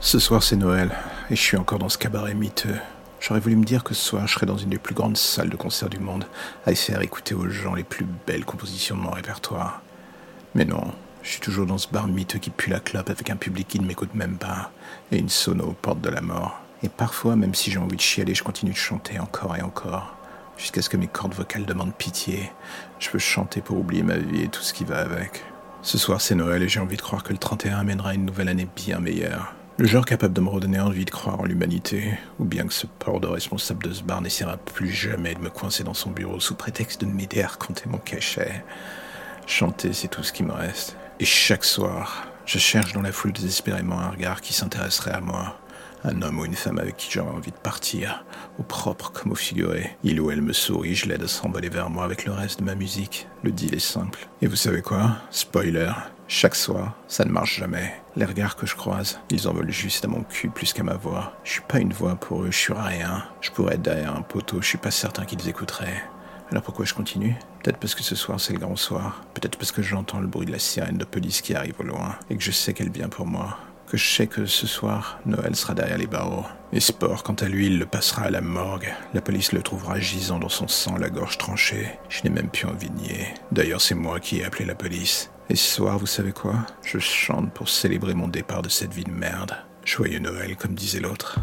Ce soir c'est Noël, et je suis encore dans ce cabaret miteux. J'aurais voulu me dire que ce soir je serais dans une des plus grandes salles de concert du monde, à faire écouter aux gens les plus belles compositions de mon répertoire. Mais non, je suis toujours dans ce bar miteux qui pue la clope avec un public qui ne m'écoute même pas, et une sono aux portes de la mort. Et parfois, même si j'ai envie de chialer, je continue de chanter encore et encore, jusqu'à ce que mes cordes vocales demandent pitié. Je veux chanter pour oublier ma vie et tout ce qui va avec. Ce soir c'est Noël et j'ai envie de croire que le 31 amènera une nouvelle année bien meilleure. Le genre capable de me redonner envie de croire en l'humanité, ou bien que ce port de responsable de ce bar n'essaiera plus jamais de me coincer dans son bureau sous prétexte de m'aider à raconter mon cachet. Chanter, c'est tout ce qui me reste. Et chaque soir, je cherche dans la foule désespérément un regard qui s'intéresserait à moi. Un homme ou une femme avec qui j'aurais envie de partir, au propre comme au figuré. Il ou elle me sourit, je l'aide à s'envoler vers moi avec le reste de ma musique. Le deal est simple. Et vous savez quoi? Spoiler, chaque soir, ça ne marche jamais. Les regards que je croise, ils en veulent juste à mon cul plus qu'à ma voix. Je suis pas une voix pour eux, je suis rien. Je pourrais être derrière un poteau, je suis pas certain qu'ils écouteraient. Alors pourquoi je continue? Peut-être parce que ce soir c'est le grand soir. Peut-être parce que j'entends le bruit de la sirène de police qui arrive au loin et que je sais qu'elle vient pour moi. Que je sais que ce soir, Noël sera derrière les barreaux. Et quant à lui, il le passera à la morgue. La police le trouvera gisant dans son sang, la gorge tranchée. Je n'ai même plus envie de nier. D'ailleurs, c'est moi qui ai appelé la police. Et ce soir, vous savez quoi? Je chante pour célébrer mon départ de cette vie de merde. Joyeux Noël, comme disait l'autre.